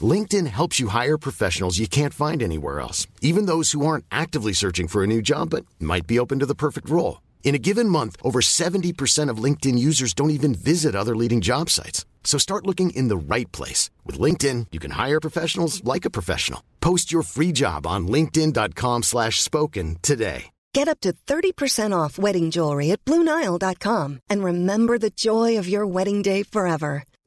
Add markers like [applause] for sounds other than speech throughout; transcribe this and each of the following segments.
LinkedIn helps you hire professionals you can't find anywhere else, even those who aren't actively searching for a new job but might be open to the perfect role. In a given month, over 70% of LinkedIn users don't even visit other leading job sites. So start looking in the right place. With LinkedIn, you can hire professionals like a professional. Post your free job on linkedin.com slash spoken today. Get up to 30% off wedding jewelry at BlueNile.com and remember the joy of your wedding day forever.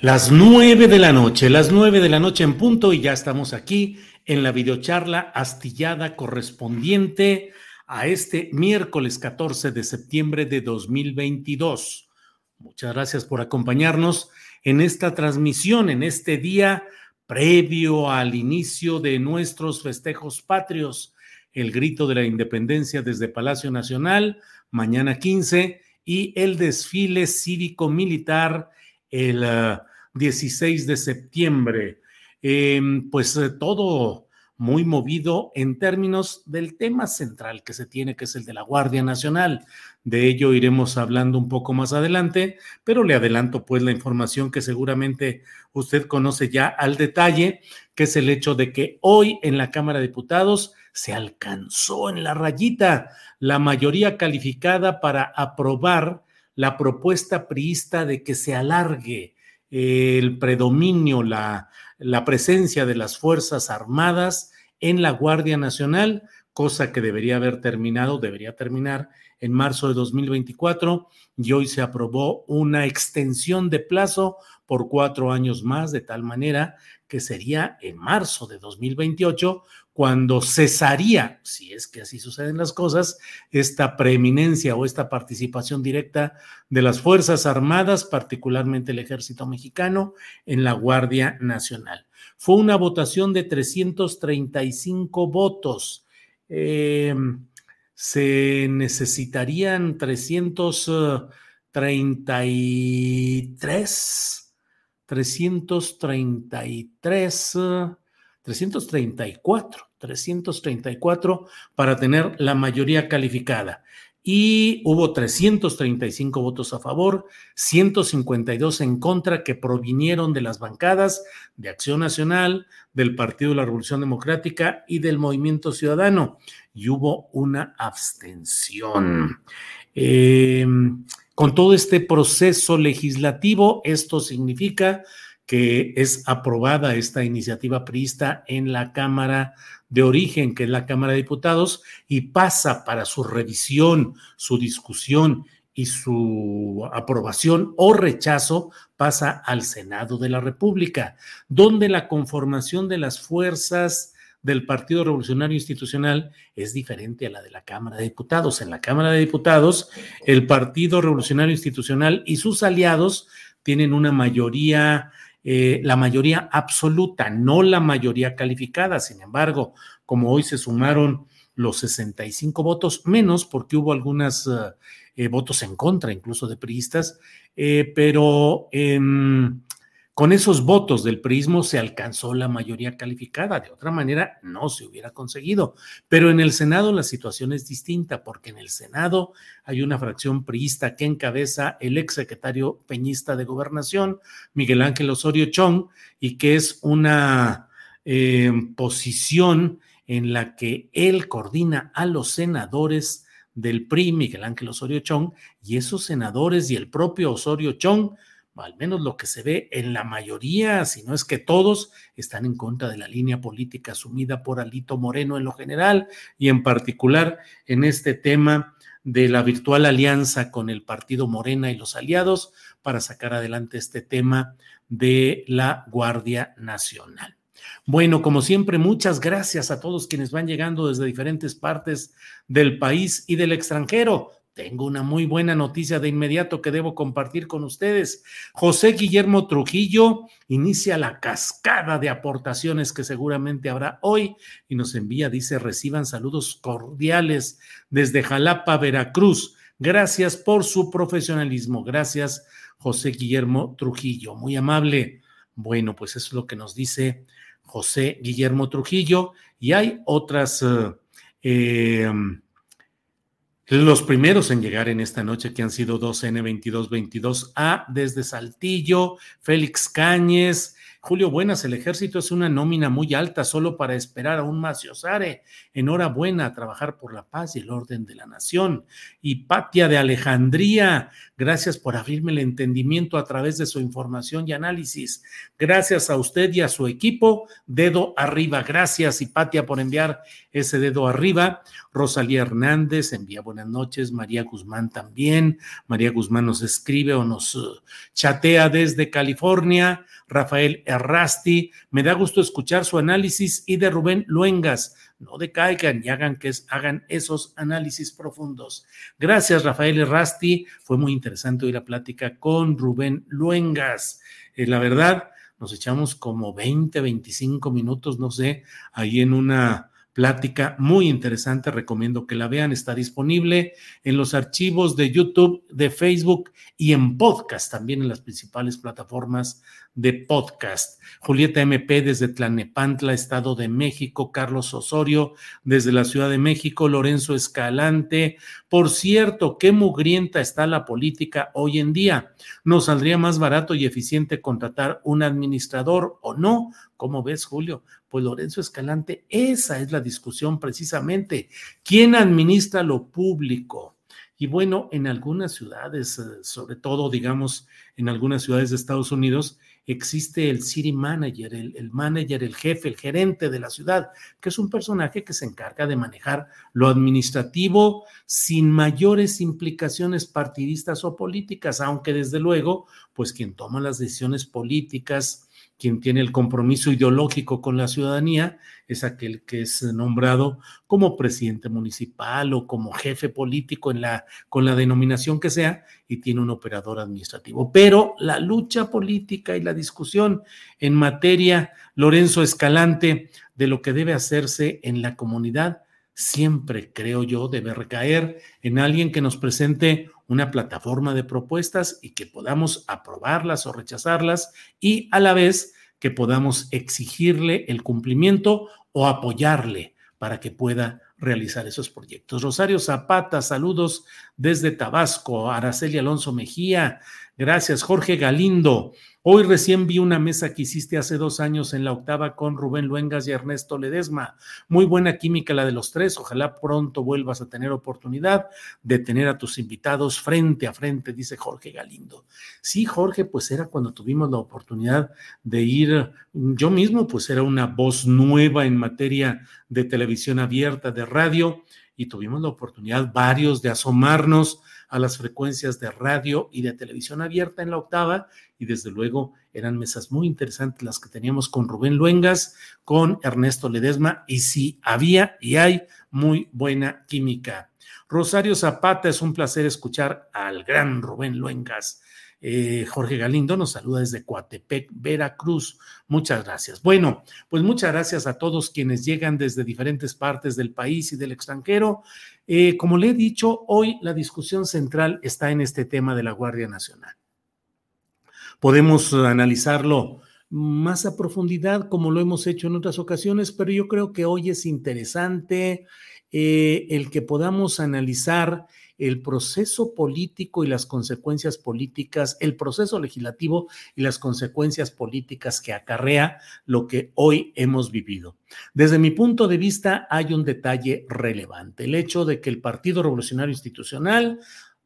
Las nueve de la noche, las nueve de la noche en punto y ya estamos aquí en la videocharla astillada correspondiente a este miércoles 14 de septiembre de 2022. Muchas gracias por acompañarnos en esta transmisión, en este día previo al inicio de nuestros festejos patrios, el grito de la independencia desde Palacio Nacional, mañana 15, y el desfile cívico-militar el 16 de septiembre. Em, pues eh, todo muy movido en términos del tema central que se tiene, que es el de la Guardia Nacional. De ello iremos hablando un poco más adelante, pero le adelanto pues la información que seguramente usted conoce ya al detalle, que es el hecho de que hoy en la Cámara de Diputados se alcanzó en la rayita la mayoría calificada para aprobar la propuesta priista de que se alargue el predominio, la, la presencia de las Fuerzas Armadas en la Guardia Nacional, cosa que debería haber terminado, debería terminar en marzo de 2024 y hoy se aprobó una extensión de plazo por cuatro años más, de tal manera que sería en marzo de 2028 cuando cesaría, si es que así suceden las cosas, esta preeminencia o esta participación directa de las Fuerzas Armadas, particularmente el Ejército Mexicano, en la Guardia Nacional. Fue una votación de 335 votos. Eh, se necesitarían 333 333, 334, 334 para tener la mayoría calificada. Y hubo 335 votos a favor, 152 en contra que provinieron de las bancadas de Acción Nacional, del Partido de la Revolución Democrática y del Movimiento Ciudadano. Y hubo una abstención. Eh, con todo este proceso legislativo, esto significa que es aprobada esta iniciativa priista en la Cámara de origen, que es la Cámara de Diputados, y pasa para su revisión, su discusión y su aprobación o rechazo, pasa al Senado de la República, donde la conformación de las fuerzas del Partido Revolucionario Institucional es diferente a la de la Cámara de Diputados. En la Cámara de Diputados, el Partido Revolucionario Institucional y sus aliados tienen una mayoría, eh, la mayoría absoluta, no la mayoría calificada. Sin embargo, como hoy se sumaron los 65 votos, menos porque hubo algunos eh, eh, votos en contra, incluso de priistas, pero em, con esos votos del prismo se alcanzó la mayoría calificada, de otra manera no se hubiera conseguido. Pero en el Senado la situación es distinta, porque en el Senado hay una fracción priista que encabeza el exsecretario peñista de Gobernación, Miguel Ángel Osorio Chong, y que es una eh, posición en la que él coordina a los senadores del PRI, Miguel Ángel Osorio Chong, y esos senadores y el propio Osorio Chong al menos lo que se ve en la mayoría, si no es que todos, están en contra de la línea política asumida por Alito Moreno en lo general y en particular en este tema de la virtual alianza con el partido Morena y los aliados para sacar adelante este tema de la Guardia Nacional. Bueno, como siempre, muchas gracias a todos quienes van llegando desde diferentes partes del país y del extranjero. Tengo una muy buena noticia de inmediato que debo compartir con ustedes. José Guillermo Trujillo inicia la cascada de aportaciones que seguramente habrá hoy y nos envía, dice, reciban saludos cordiales desde Jalapa, Veracruz. Gracias por su profesionalismo. Gracias, José Guillermo Trujillo. Muy amable. Bueno, pues eso es lo que nos dice José Guillermo Trujillo y hay otras... eh, eh los primeros en llegar en esta noche que han sido 2N2222A desde Saltillo, Félix Cáñez, Julio Buenas, el ejército es una nómina muy alta solo para esperar a un Maciosare. Enhorabuena a trabajar por la paz y el orden de la nación. Y Patia de Alejandría, gracias por abrirme el entendimiento a través de su información y análisis. Gracias a usted y a su equipo. Dedo arriba. Gracias, Patia por enviar ese dedo arriba. Rosalía Hernández envía buenas noches. María Guzmán también. María Guzmán nos escribe o nos uh, chatea desde California. Rafael Errasti. Me da gusto escuchar su análisis y de Rubén Luengas. No decaigan y hagan, que hagan esos análisis profundos. Gracias, Rafael Errasti. Fue muy interesante hoy la plática con Rubén Luengas. Eh, la verdad, nos echamos como 20, 25 minutos, no sé, ahí en una plática muy interesante, recomiendo que la vean, está disponible en los archivos de YouTube, de Facebook y en podcast, también en las principales plataformas de podcast. Julieta MP desde Tlanepantla, Estado de México, Carlos Osorio desde la Ciudad de México, Lorenzo Escalante. Por cierto, qué mugrienta está la política hoy en día. ¿Nos saldría más barato y eficiente contratar un administrador o no? ¿Cómo ves, Julio? Pues Lorenzo Escalante, esa es la discusión precisamente. ¿Quién administra lo público? Y bueno, en algunas ciudades, eh, sobre todo, digamos, en algunas ciudades de Estados Unidos, existe el city manager, el, manager, el jefe, el gerente de la ciudad, que es un personaje que se encarga de manejar lo administrativo sin mayores implicaciones partidistas o políticas, aunque desde luego, pues quien toma las decisiones políticas, quien tiene el compromiso ideológico con la ciudadanía es aquel que es nombrado como presidente municipal o como jefe político en la, con la denominación que sea y tiene un operador administrativo. Pero la lucha política y la discusión en materia, Lorenzo Escalante, de lo que debe hacerse en la comunidad, siempre creo yo debe recaer en alguien que nos presente una plataforma de propuestas y que podamos aprobarlas o rechazarlas y a la vez que podamos exigirle el cumplimiento o apoyarle para que pueda realizar esos proyectos. Rosario Zapata, saludos desde Tabasco. Araceli Alonso Mejía, gracias. Jorge Galindo, Hoy recién vi una mesa que hiciste hace dos años en la octava con Rubén Luengas y Ernesto Ledesma. Muy buena química la de los tres. Ojalá pronto vuelvas a tener oportunidad de tener a tus invitados frente a frente, dice Jorge Galindo. Sí, Jorge, pues era cuando tuvimos la oportunidad de ir, yo mismo, pues era una voz nueva en materia de televisión abierta, de radio, y tuvimos la oportunidad varios de asomarnos a las frecuencias de radio y de televisión abierta en la octava y desde luego eran mesas muy interesantes las que teníamos con Rubén Luengas, con Ernesto Ledesma y sí, había y hay muy buena química. Rosario Zapata, es un placer escuchar al gran Rubén Luengas. Eh, Jorge Galindo nos saluda desde Coatepec, Veracruz. Muchas gracias. Bueno, pues muchas gracias a todos quienes llegan desde diferentes partes del país y del extranjero. Eh, como le he dicho, hoy la discusión central está en este tema de la Guardia Nacional. Podemos analizarlo más a profundidad como lo hemos hecho en otras ocasiones, pero yo creo que hoy es interesante eh, el que podamos analizar el proceso político y las consecuencias políticas, el proceso legislativo y las consecuencias políticas que acarrea lo que hoy hemos vivido. Desde mi punto de vista, hay un detalle relevante, el hecho de que el Partido Revolucionario Institucional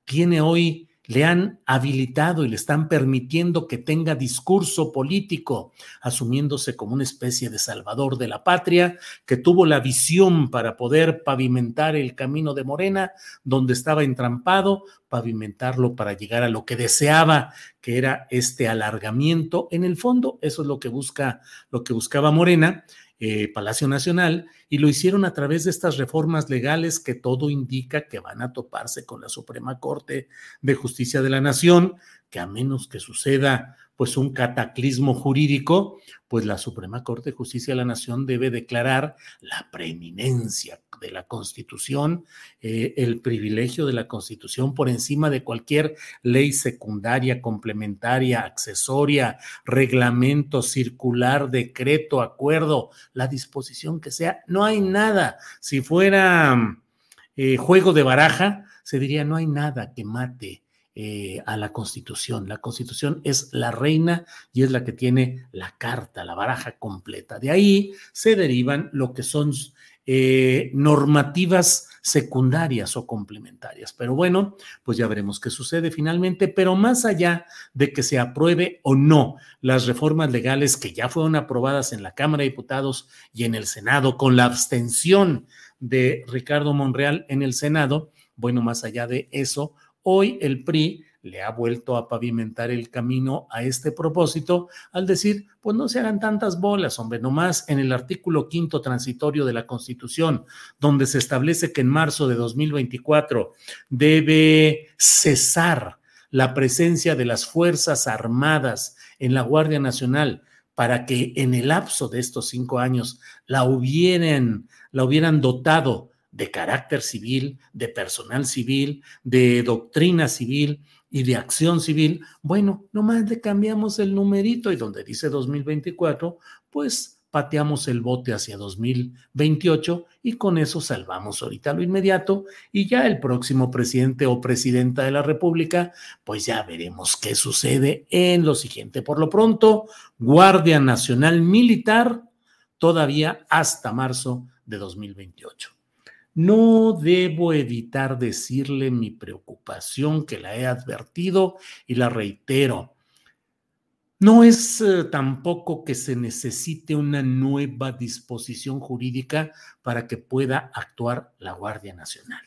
tiene hoy le han habilitado y le están permitiendo que tenga discurso político, asumiéndose como una especie de salvador de la patria, que tuvo la visión para poder pavimentar el camino de Morena, donde estaba entrampado, pavimentarlo para llegar a lo que deseaba, que era este alargamiento. En el fondo, eso es lo que busca, lo que buscaba Morena eh, Palacio Nacional y lo hicieron a través de estas reformas legales que todo indica que van a toparse con la Suprema Corte de Justicia de la Nación, que a menos que suceda pues un cataclismo jurídico, pues la Suprema Corte de Justicia de la Nación debe declarar la preeminencia de la Constitución, eh, el privilegio de la Constitución por encima de cualquier ley secundaria, complementaria, accesoria, reglamento, circular, decreto, acuerdo, la disposición que sea. Hay nada. Si fuera eh, juego de baraja, se diría no hay nada que mate eh, a la Constitución. La Constitución es la reina y es la que tiene la carta, la baraja completa. De ahí se derivan lo que son eh, normativas secundarias o complementarias. Pero bueno, pues ya veremos qué sucede finalmente. Pero más allá de que se apruebe o no las reformas legales que ya fueron aprobadas en la Cámara de Diputados y en el Senado con la abstención de Ricardo Monreal en el Senado, bueno, más allá de eso, Hoy el PRI le ha vuelto a pavimentar el camino a este propósito al decir, pues no se hagan tantas bolas, hombre, nomás en el artículo quinto transitorio de la Constitución, donde se establece que en marzo de 2024 debe cesar la presencia de las Fuerzas Armadas en la Guardia Nacional para que en el lapso de estos cinco años la hubieran, la hubieran dotado de carácter civil, de personal civil, de doctrina civil y de acción civil, bueno, nomás le cambiamos el numerito y donde dice 2024, pues pateamos el bote hacia 2028 y con eso salvamos ahorita lo inmediato y ya el próximo presidente o presidenta de la República, pues ya veremos qué sucede en lo siguiente. Por lo pronto, Guardia Nacional Militar todavía hasta marzo de 2028. No debo evitar decirle mi preocupación que la he advertido y la reitero. No es eh, tampoco que se necesite una nueva disposición jurídica para que pueda actuar la Guardia Nacional.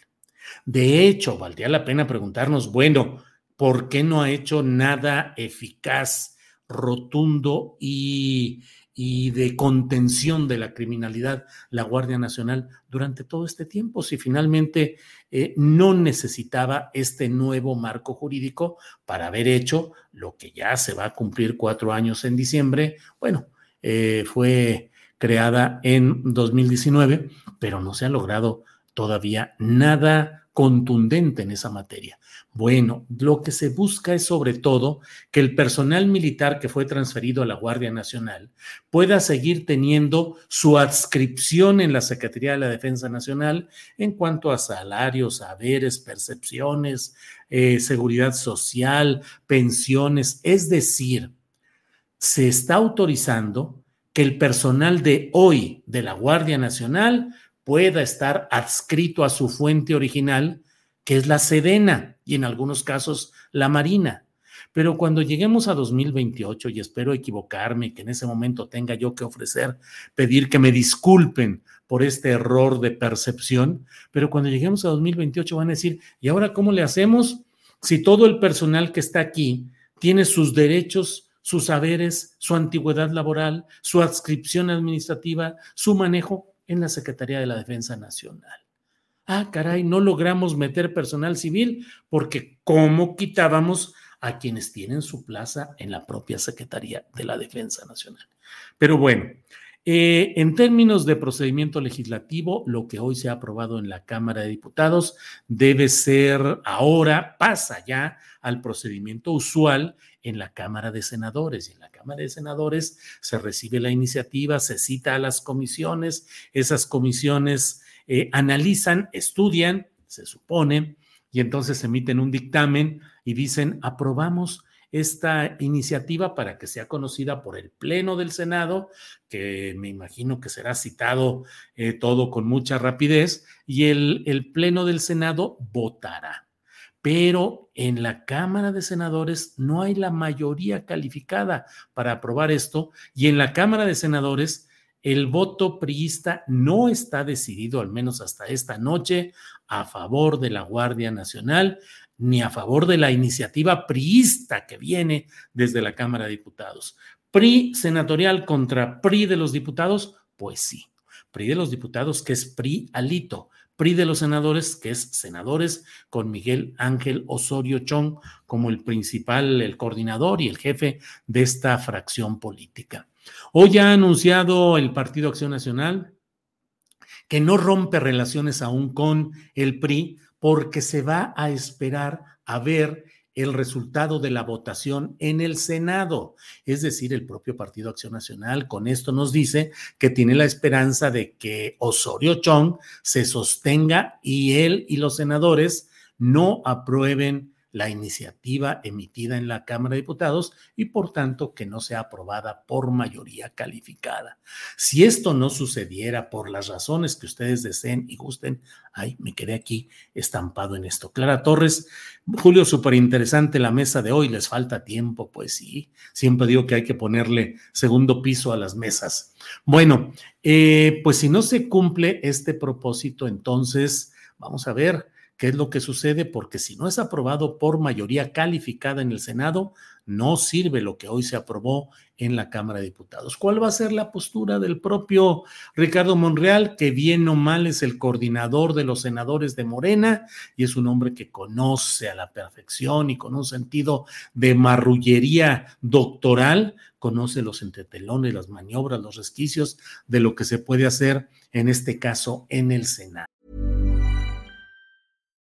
De hecho, valdría la pena preguntarnos, bueno, ¿por qué no ha hecho nada eficaz, rotundo y y de contención de la criminalidad la Guardia Nacional durante todo este tiempo, si finalmente eh, no necesitaba este nuevo marco jurídico para haber hecho lo que ya se va a cumplir cuatro años en diciembre. Bueno, eh, fue creada en 2019, pero no se ha logrado todavía nada contundente en esa materia. Bueno, lo que se busca es sobre todo que el personal militar que fue transferido a la Guardia Nacional pueda seguir teniendo su adscripción en la Secretaría de la Defensa Nacional en cuanto a salarios, saberes, percepciones, eh, seguridad social, pensiones. Es decir, se está autorizando que el personal de hoy de la Guardia Nacional pueda estar adscrito a su fuente original, que es la Sedena y en algunos casos la Marina. Pero cuando lleguemos a 2028, y espero equivocarme, que en ese momento tenga yo que ofrecer, pedir que me disculpen por este error de percepción, pero cuando lleguemos a 2028 van a decir, ¿y ahora cómo le hacemos si todo el personal que está aquí tiene sus derechos, sus saberes, su antigüedad laboral, su adscripción administrativa, su manejo en la Secretaría de la Defensa Nacional. Ah, caray, no logramos meter personal civil porque ¿cómo quitábamos a quienes tienen su plaza en la propia Secretaría de la Defensa Nacional? Pero bueno, eh, en términos de procedimiento legislativo, lo que hoy se ha aprobado en la Cámara de Diputados debe ser ahora, pasa ya al procedimiento usual en la Cámara de Senadores. Y en la Cámara de Senadores se recibe la iniciativa, se cita a las comisiones, esas comisiones eh, analizan, estudian, se supone, y entonces emiten un dictamen y dicen, aprobamos esta iniciativa para que sea conocida por el Pleno del Senado, que me imagino que será citado eh, todo con mucha rapidez, y el, el Pleno del Senado votará. pero en la Cámara de Senadores no hay la mayoría calificada para aprobar esto y en la Cámara de Senadores el voto priista no está decidido, al menos hasta esta noche, a favor de la Guardia Nacional ni a favor de la iniciativa priista que viene desde la Cámara de Diputados. PRI senatorial contra PRI de los diputados, pues sí. PRI de los diputados, que es PRI alito. PRI de los senadores, que es senadores, con Miguel Ángel Osorio Chong como el principal, el coordinador y el jefe de esta fracción política. Hoy ha anunciado el Partido Acción Nacional que no rompe relaciones aún con el PRI porque se va a esperar a ver el resultado de la votación en el Senado. Es decir, el propio Partido Acción Nacional con esto nos dice que tiene la esperanza de que Osorio Chong se sostenga y él y los senadores no aprueben la iniciativa emitida en la Cámara de Diputados y por tanto que no sea aprobada por mayoría calificada. Si esto no sucediera por las razones que ustedes deseen y gusten, ay, me quedé aquí estampado en esto. Clara Torres, Julio, súper interesante la mesa de hoy, les falta tiempo, pues sí, siempre digo que hay que ponerle segundo piso a las mesas. Bueno, eh, pues si no se cumple este propósito, entonces vamos a ver qué es lo que sucede, porque si no es aprobado por mayoría calificada en el Senado, no sirve lo que hoy se aprobó en la Cámara de Diputados. ¿Cuál va a ser la postura del propio Ricardo Monreal, que bien o mal es el coordinador de los senadores de Morena y es un hombre que conoce a la perfección y con un sentido de marrullería doctoral, conoce los entretelones, las maniobras, los resquicios de lo que se puede hacer en este caso en el Senado?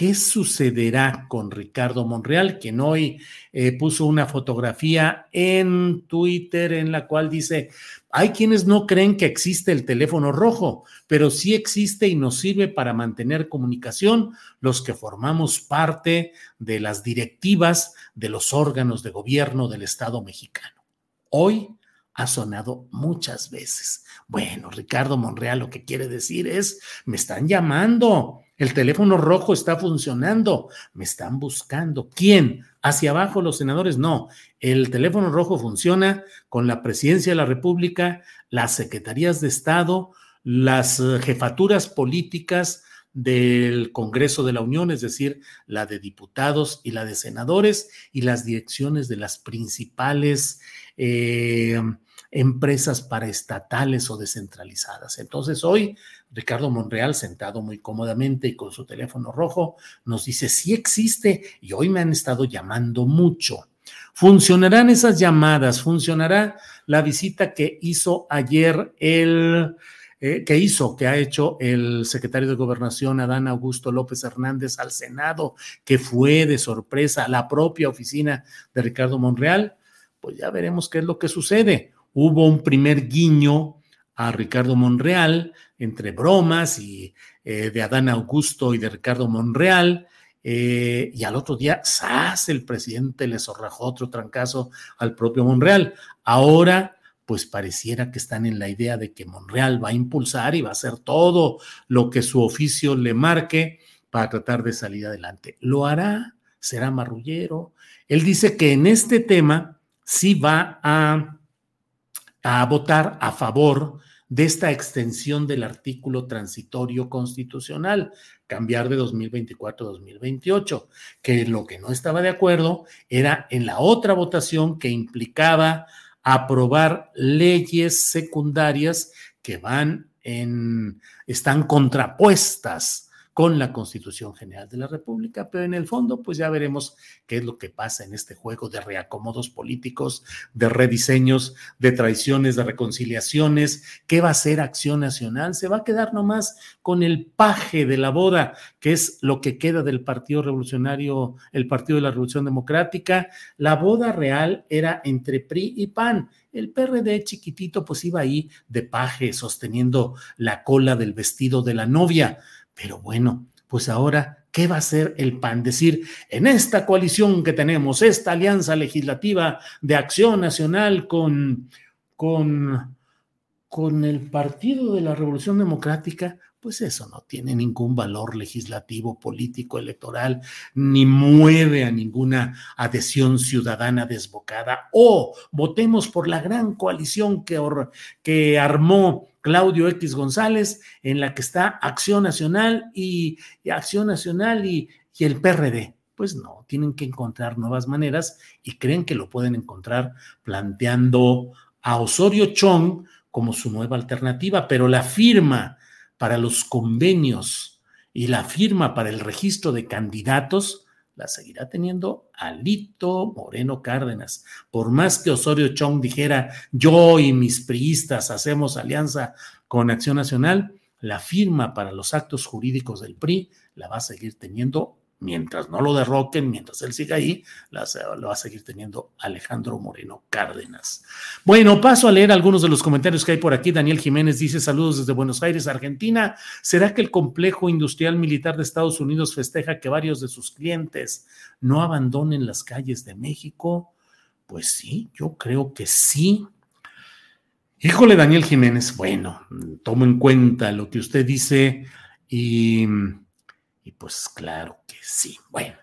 ¿Qué sucederá con Ricardo Monreal, quien hoy eh, puso una fotografía en Twitter en la cual dice, hay quienes no creen que existe el teléfono rojo, pero sí existe y nos sirve para mantener comunicación los que formamos parte de las directivas de los órganos de gobierno del Estado mexicano. Hoy ha sonado muchas veces. Bueno, Ricardo Monreal lo que quiere decir es, me están llamando, el teléfono rojo está funcionando, me están buscando. ¿Quién? ¿Hacia abajo los senadores? No, el teléfono rojo funciona con la presidencia de la República, las secretarías de Estado, las eh, jefaturas políticas del Congreso de la Unión, es decir, la de diputados y la de senadores, y las direcciones de las principales eh, empresas paraestatales o descentralizadas. Entonces, hoy Ricardo Monreal, sentado muy cómodamente y con su teléfono rojo, nos dice, sí existe y hoy me han estado llamando mucho. ¿Funcionarán esas llamadas? ¿Funcionará la visita que hizo ayer el... Eh, que hizo, que ha hecho el secretario de Gobernación, Adán Augusto López Hernández, al Senado, que fue de sorpresa a la propia oficina de Ricardo Monreal, pues ya veremos qué es lo que sucede. Hubo un primer guiño a Ricardo Monreal, entre bromas y eh, de Adán Augusto y de Ricardo Monreal. Eh, y al otro día, ¡zas! El presidente le zorrajó otro trancazo al propio Monreal. Ahora, pues pareciera que están en la idea de que Monreal va a impulsar y va a hacer todo lo que su oficio le marque para tratar de salir adelante. ¿Lo hará? ¿Será marrullero? Él dice que en este tema sí va a, a votar a favor de esta extensión del artículo transitorio constitucional, cambiar de 2024 a 2028, que lo que no estaba de acuerdo era en la otra votación que implicaba aprobar leyes secundarias que van en, están contrapuestas con la Constitución General de la República, pero en el fondo, pues ya veremos qué es lo que pasa en este juego de reacomodos políticos, de rediseños, de traiciones, de reconciliaciones. ¿Qué va a ser Acción Nacional? Se va a quedar nomás con el paje de la boda, que es lo que queda del Partido Revolucionario, el Partido de la Revolución Democrática. La boda real era entre PRI y PAN. El PRD chiquitito pues iba ahí de paje sosteniendo la cola del vestido de la novia. Pero bueno, pues ahora, ¿qué va a hacer el PAN? Decir, en esta coalición que tenemos, esta alianza legislativa de acción nacional con, con, con el Partido de la Revolución Democrática, pues eso no tiene ningún valor legislativo, político, electoral, ni mueve a ninguna adhesión ciudadana desbocada. O votemos por la gran coalición que, que armó Claudio X González, en la que está Acción Nacional y, Acción Nacional y, y el PRD. Pues no, tienen que encontrar nuevas maneras y creen que lo pueden encontrar planteando a Osorio Chong como su nueva alternativa, pero la firma para los convenios y la firma para el registro de candidatos la seguirá teniendo Alito Moreno Cárdenas. Por más que Osorio Chong dijera, yo y mis priistas hacemos alianza con Acción Nacional, la firma para los actos jurídicos del PRI la va a seguir teniendo mientras no lo derroquen, mientras él siga ahí, lo va a seguir teniendo Alejandro Moreno Cárdenas. Bueno, paso a leer algunos de los comentarios que hay por aquí. Daniel Jiménez dice saludos desde Buenos Aires, Argentina. ¿Será que el complejo industrial militar de Estados Unidos festeja que varios de sus clientes no abandonen las calles de México? Pues sí, yo creo que sí. Híjole, Daniel Jiménez, bueno, tomo en cuenta lo que usted dice y pues claro que sí. Bueno.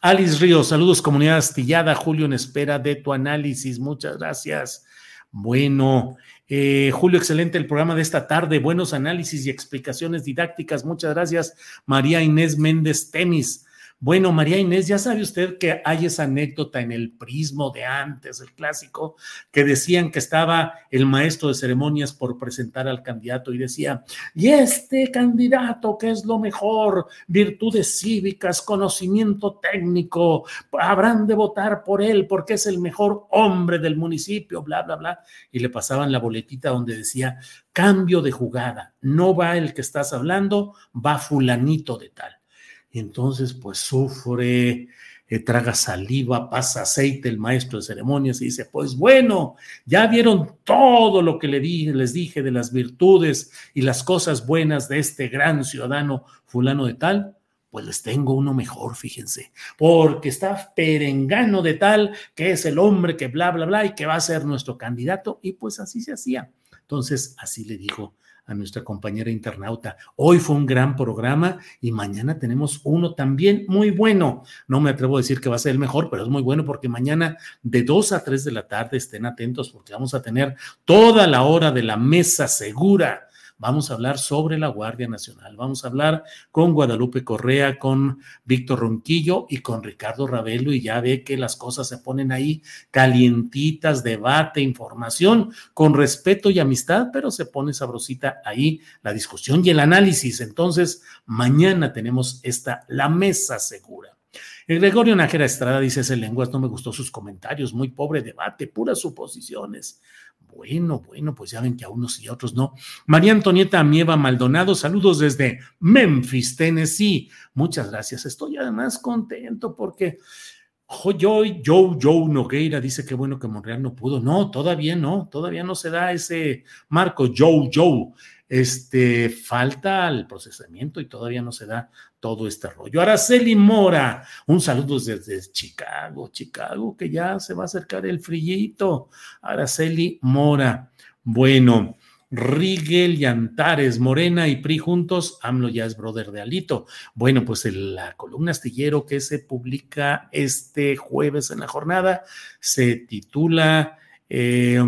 Alice Ríos, saludos comunidad astillada. Julio en espera de tu análisis. Muchas gracias. Bueno, eh, Julio, excelente el programa de esta tarde. Buenos análisis y explicaciones didácticas. Muchas gracias, María Inés Méndez Temis. Bueno, María Inés, ya sabe usted que hay esa anécdota en el prismo de antes, el clásico, que decían que estaba el maestro de ceremonias por presentar al candidato y decía, y este candidato que es lo mejor, virtudes cívicas, conocimiento técnico, habrán de votar por él porque es el mejor hombre del municipio, bla, bla, bla. Y le pasaban la boletita donde decía, cambio de jugada, no va el que estás hablando, va fulanito de tal. Y entonces, pues sufre, eh, traga saliva, pasa aceite el maestro de ceremonias y dice, pues bueno, ya vieron todo lo que le les dije de las virtudes y las cosas buenas de este gran ciudadano fulano de tal. Pues les tengo uno mejor, fíjense, porque está perengano de tal que es el hombre que bla, bla, bla y que va a ser nuestro candidato. Y pues así se hacía. Entonces, así le dijo a nuestra compañera internauta. Hoy fue un gran programa y mañana tenemos uno también muy bueno. No me atrevo a decir que va a ser el mejor, pero es muy bueno porque mañana de 2 a 3 de la tarde estén atentos porque vamos a tener toda la hora de la mesa segura Vamos a hablar sobre la Guardia Nacional. Vamos a hablar con Guadalupe Correa, con Víctor Ronquillo y con Ricardo Ravelo. Y ya ve que las cosas se ponen ahí calientitas, debate, información, con respeto y amistad, pero se pone sabrosita ahí la discusión y el análisis. Entonces, mañana tenemos esta, la mesa segura. El Gregorio Nájera Estrada dice, ese lenguas no me gustó sus comentarios, muy pobre debate, puras suposiciones. Bueno, bueno, pues ya ven que a unos y a otros no. María Antonieta Amieva Maldonado, saludos desde Memphis, Tennessee. Muchas gracias. Estoy además contento porque Joe, Joe, Joe Nogueira dice que bueno que Monreal no pudo. No, todavía no, todavía no se da ese marco. Joe, Joe este, falta el procesamiento y todavía no se da todo este rollo. Araceli Mora, un saludo desde Chicago, Chicago, que ya se va a acercar el frillito. Araceli Mora. Bueno, Rigel y Antares, Morena y PRI juntos, AMLO ya es brother de Alito. Bueno, pues la columna astillero que se publica este jueves en la jornada se titula eh,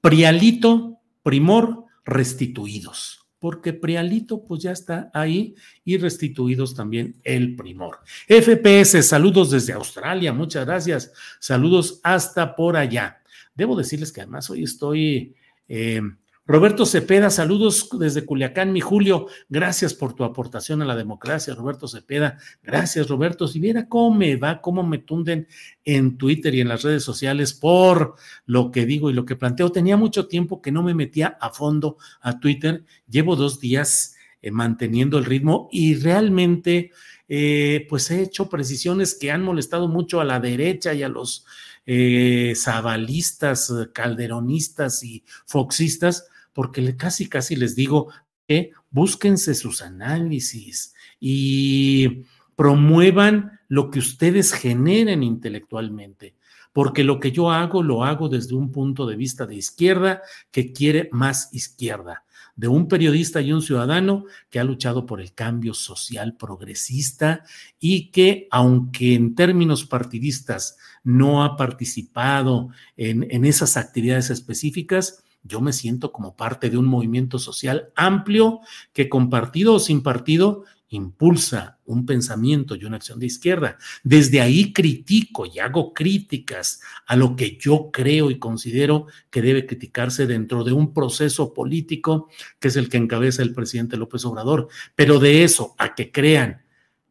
Prialito, Primor, restituidos porque Prialito pues ya está ahí y restituidos también el primor. FPS, saludos desde Australia, muchas gracias. Saludos hasta por allá. Debo decirles que además hoy estoy eh, Roberto Cepeda, saludos desde Culiacán, mi Julio. Gracias por tu aportación a la democracia, Roberto Cepeda. Gracias, Roberto. Si viera cómo me va, cómo me tunden en Twitter y en las redes sociales por lo que digo y lo que planteo. Tenía mucho tiempo que no me metía a fondo a Twitter. Llevo dos días eh, manteniendo el ritmo y realmente, eh, pues he hecho precisiones que han molestado mucho a la derecha y a los eh, zabalistas, calderonistas y foxistas porque casi, casi les digo que búsquense sus análisis y promuevan lo que ustedes generen intelectualmente, porque lo que yo hago lo hago desde un punto de vista de izquierda que quiere más izquierda, de un periodista y un ciudadano que ha luchado por el cambio social progresista y que, aunque en términos partidistas no ha participado en, en esas actividades específicas, yo me siento como parte de un movimiento social amplio que con partido o sin partido impulsa un pensamiento y una acción de izquierda. Desde ahí critico y hago críticas a lo que yo creo y considero que debe criticarse dentro de un proceso político que es el que encabeza el presidente López Obrador. Pero de eso a que crean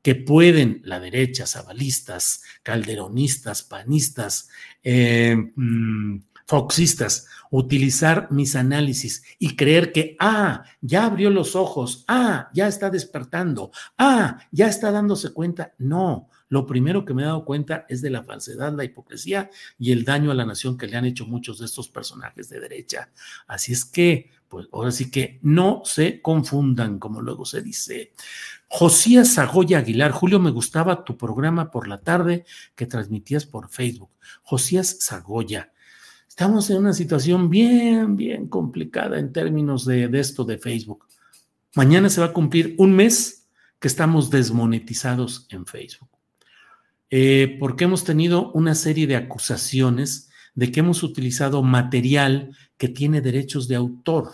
que pueden la derecha, zabalistas, calderonistas, panistas, eh, mm, foxistas, utilizar mis análisis y creer que, ah, ya abrió los ojos, ah, ya está despertando, ah, ya está dándose cuenta. No, lo primero que me he dado cuenta es de la falsedad, la hipocresía y el daño a la nación que le han hecho muchos de estos personajes de derecha. Así es que, pues ahora sí que no se confundan, como luego se dice. Josías Zagoya Aguilar, Julio, me gustaba tu programa por la tarde que transmitías por Facebook. Josías Zagoya, Estamos en una situación bien, bien complicada en términos de, esto de Facebook. Mañana se va a cumplir un mes que estamos desmonetizados en Facebook. Eh, porque hemos tenido una serie de acusaciones de que hemos utilizado material que tiene derechos de autor.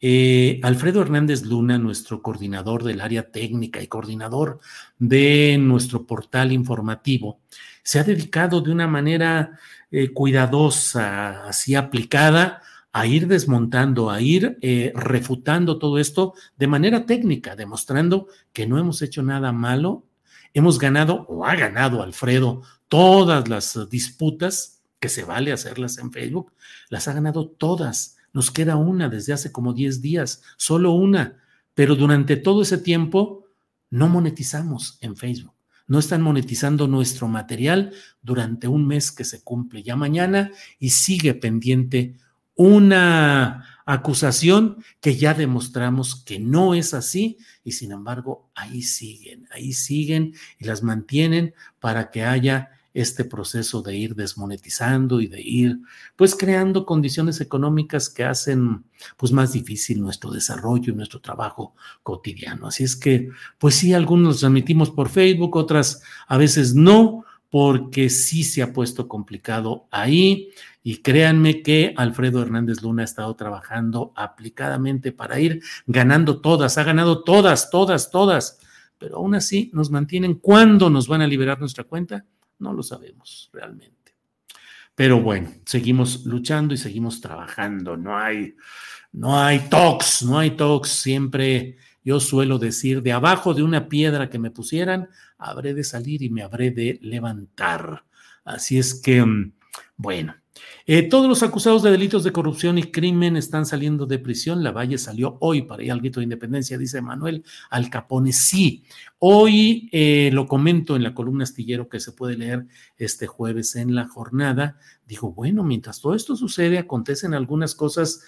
Eh, Alfredo Hernández Luna, nuestro coordinador del área técnica y coordinador de nuestro portal informativo, se ha dedicado de una manera eh, cuidadosa, así aplicada, a ir desmontando, a ir eh, refutando todo esto de manera técnica, demostrando que no hemos hecho nada malo. Hemos ganado o ha ganado Alfredo todas las disputas que se vale hacerlas en Facebook, las ha ganado todas. Nos queda una desde hace como 10 días, solo una, pero durante todo ese tiempo no monetizamos en Facebook no están monetizando nuestro material durante un mes que se cumple. Ya mañana y sigue pendiente una acusación que ya demostramos que no es así y sin embargo ahí siguen, ahí siguen y las mantienen para que haya este proceso de ir desmonetizando y de ir pues creando condiciones económicas que hacen pues más difícil nuestro desarrollo y nuestro trabajo cotidiano. Así es que pues sí, algunos los transmitimos por Facebook, otras a veces no, porque sí se ha puesto complicado ahí. Y créanme que Alfredo Hernández Luna ha estado trabajando aplicadamente para ir ganando todas, ha ganado todas, todas, todas, pero aún así nos mantienen. ¿Cuándo nos van a liberar nuestra cuenta? No lo sabemos realmente. Pero bueno, seguimos luchando y seguimos trabajando. No hay, no hay talks, no hay talks. Siempre yo suelo decir, de abajo de una piedra que me pusieran, habré de salir y me habré de levantar. Así es que, mm, bueno, eh, todos los acusados de delitos de corrupción y crimen están saliendo de prisión. La Valle salió hoy para ir al grito de independencia, dice Manuel Al Capone. Sí, hoy eh, lo comento en la columna astillero que se puede leer este jueves en la jornada. Dijo, bueno, mientras todo esto sucede, acontecen algunas cosas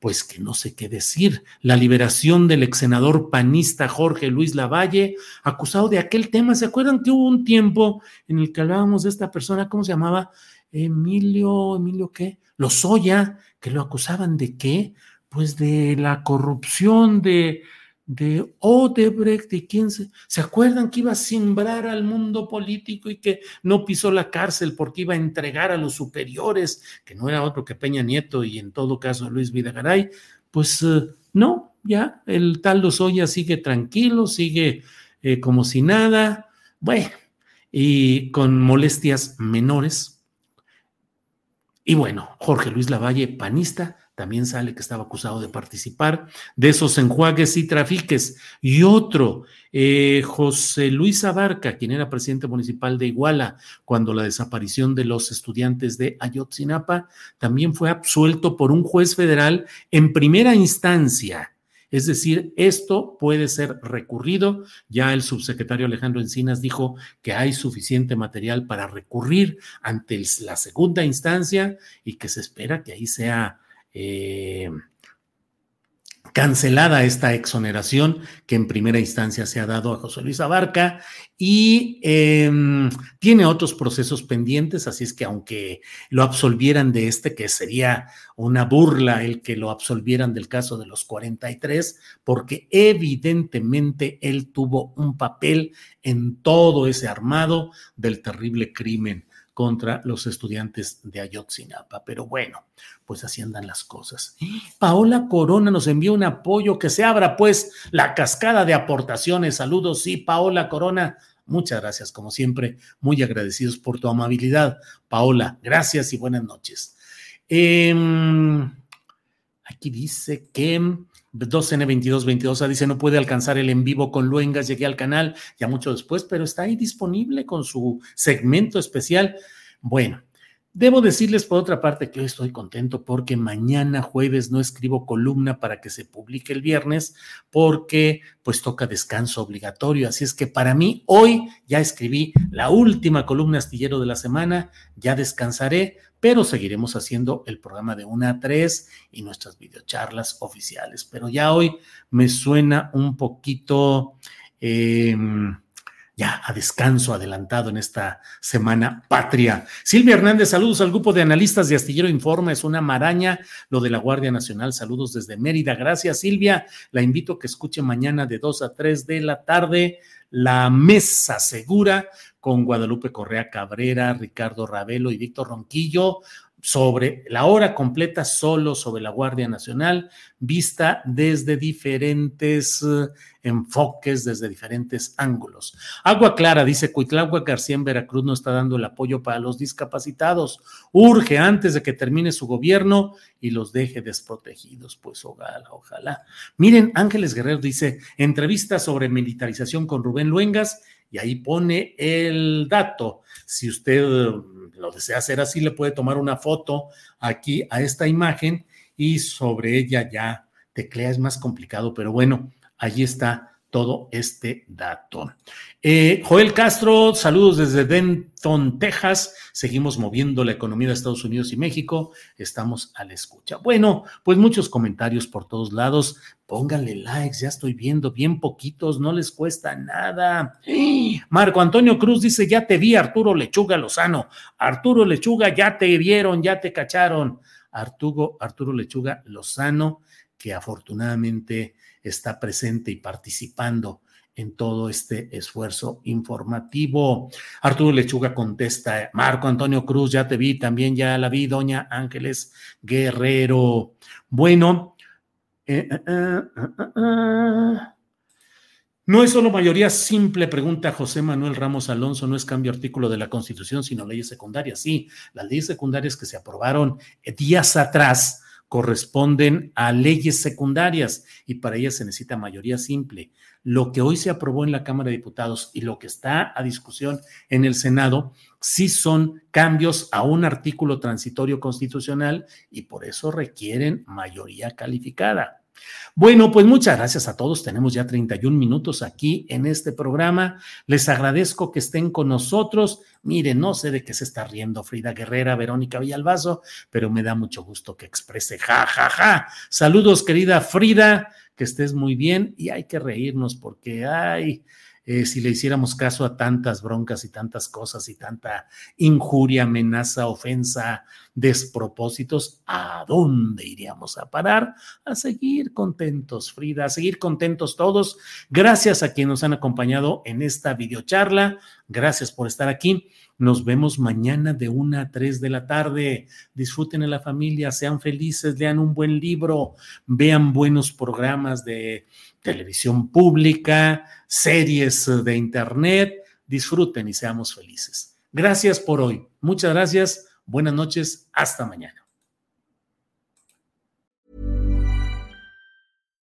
pues que no sé qué decir. La liberación del ex senador panista Jorge Luis Lavalle, acusado de aquel tema. ¿Se acuerdan que hubo un tiempo en el que hablábamos de esta persona, ¿cómo se llamaba? Emilio, Emilio qué, Lozoya, que lo acusaban de qué, pues de la corrupción de, de Odebrecht y quién se, ¿se acuerdan que iba a simbrar al mundo político y que no pisó la cárcel porque iba a entregar a los superiores, que no era otro que Peña Nieto y en todo caso Luis Vidagaray? pues eh, no, ya el tal Lozoya sigue tranquilo, sigue eh, como si nada, bueno, y con molestias menores. Y bueno, Jorge Luis Lavalle, panista, también sale que estaba acusado de participar de esos enjuagues y trafiques. Y otro, eh, José Luis Abarca, quien era presidente municipal de Iguala cuando la desaparición de los estudiantes de Ayotzinapa, también fue absuelto por un juez federal en primera instancia. Es decir, esto puede ser recurrido. Ya el subsecretario Alejandro Encinas dijo que hay suficiente material para recurrir ante la segunda instancia y que se espera que ahí sea eh, cancelada esta exoneración que en primera instancia se ha dado a José Luis Abarca y em, tiene otros procesos pendientes, así es que aunque lo absolvieran de este, que sería una burla el que lo absolvieran del caso de los 43, porque evidentemente él tuvo un papel en todo ese armado del terrible crimen contra los estudiantes de Ayotzinapa. Pero bueno, pues así andan las cosas. Paola Corona nos envió un apoyo, que se abra pues la cascada de aportaciones. Saludos, sí, Paola Corona. Muchas gracias, como siempre, muy agradecidos por tu amabilidad. Paola, gracias y buenas noches. Em, aquí dice que 2N2222 dice no puede alcanzar el en vivo con Luengas, llegué al canal ya mucho después, pero está ahí disponible con su segmento especial. Bueno, Debo decirles por otra parte que hoy estoy contento porque mañana jueves no escribo columna para que se publique el viernes porque pues toca descanso obligatorio. Así es que para mí hoy ya escribí la última columna astillero de la semana, ya descansaré, pero seguiremos haciendo el programa de una a tres y nuestras videocharlas oficiales. Pero ya hoy me suena un poquito... Eh, ya a descanso adelantado en esta semana patria. Silvia Hernández, saludos al grupo de analistas de Astillero Informa, es una maraña lo de la Guardia Nacional, saludos desde Mérida. Gracias Silvia, la invito a que escuche mañana de 2 a 3 de la tarde la mesa segura con Guadalupe Correa Cabrera, Ricardo Ravelo y Víctor Ronquillo sobre la hora completa solo sobre la Guardia Nacional, vista desde diferentes eh, enfoques, desde diferentes ángulos. Agua Clara dice, Cuitlagua García en Veracruz no está dando el apoyo para los discapacitados. Urge antes de que termine su gobierno y los deje desprotegidos. Pues ojalá, ojalá. Miren, Ángeles Guerrero dice, entrevista sobre militarización con Rubén Luengas y ahí pone el dato. Si usted lo desea hacer así, le puede tomar una foto aquí a esta imagen y sobre ella ya teclea, es más complicado, pero bueno, allí está todo este dato. Eh, Joel Castro, saludos desde Denton, Texas. Seguimos moviendo la economía de Estados Unidos y México. Estamos a la escucha. Bueno, pues muchos comentarios por todos lados. Pónganle likes, ya estoy viendo bien poquitos, no les cuesta nada. [gasps] Marco Antonio Cruz dice, ya te vi, Arturo Lechuga Lozano. Arturo Lechuga, ya te vieron, ya te cacharon. Arturo, Arturo Lechuga Lozano, que afortunadamente está presente y participando en todo este esfuerzo informativo. Arturo Lechuga contesta, Marco Antonio Cruz, ya te vi, también ya la vi, doña Ángeles Guerrero. Bueno, eh, eh, eh, no es solo mayoría simple, pregunta José Manuel Ramos Alonso, no es cambio artículo de la Constitución, sino leyes secundarias. Sí, las leyes secundarias que se aprobaron días atrás corresponden a leyes secundarias y para ellas se necesita mayoría simple. Lo que hoy se aprobó en la Cámara de Diputados y lo que está a discusión en el Senado sí son cambios a un artículo transitorio constitucional y por eso requieren mayoría calificada. Bueno, pues muchas gracias a todos. Tenemos ya 31 minutos aquí en este programa. Les agradezco que estén con nosotros. Miren, no sé de qué se está riendo Frida Guerrera, Verónica Villalbazo, pero me da mucho gusto que exprese ja, ja, ja. Saludos, querida Frida, que estés muy bien y hay que reírnos porque, ay, eh, si le hiciéramos caso a tantas broncas y tantas cosas y tanta injuria, amenaza, ofensa, despropósitos, ¿a dónde iríamos a parar? A seguir contentos, Frida, a seguir contentos todos. Gracias a quienes nos han acompañado en esta videocharla. Gracias por estar aquí. Nos vemos mañana de 1 a 3 de la tarde. Disfruten en la familia, sean felices, lean un buen libro, vean buenos programas de televisión pública, series de internet. Disfruten y seamos felices. Gracias por hoy. Muchas gracias. Buenas noches. Hasta mañana.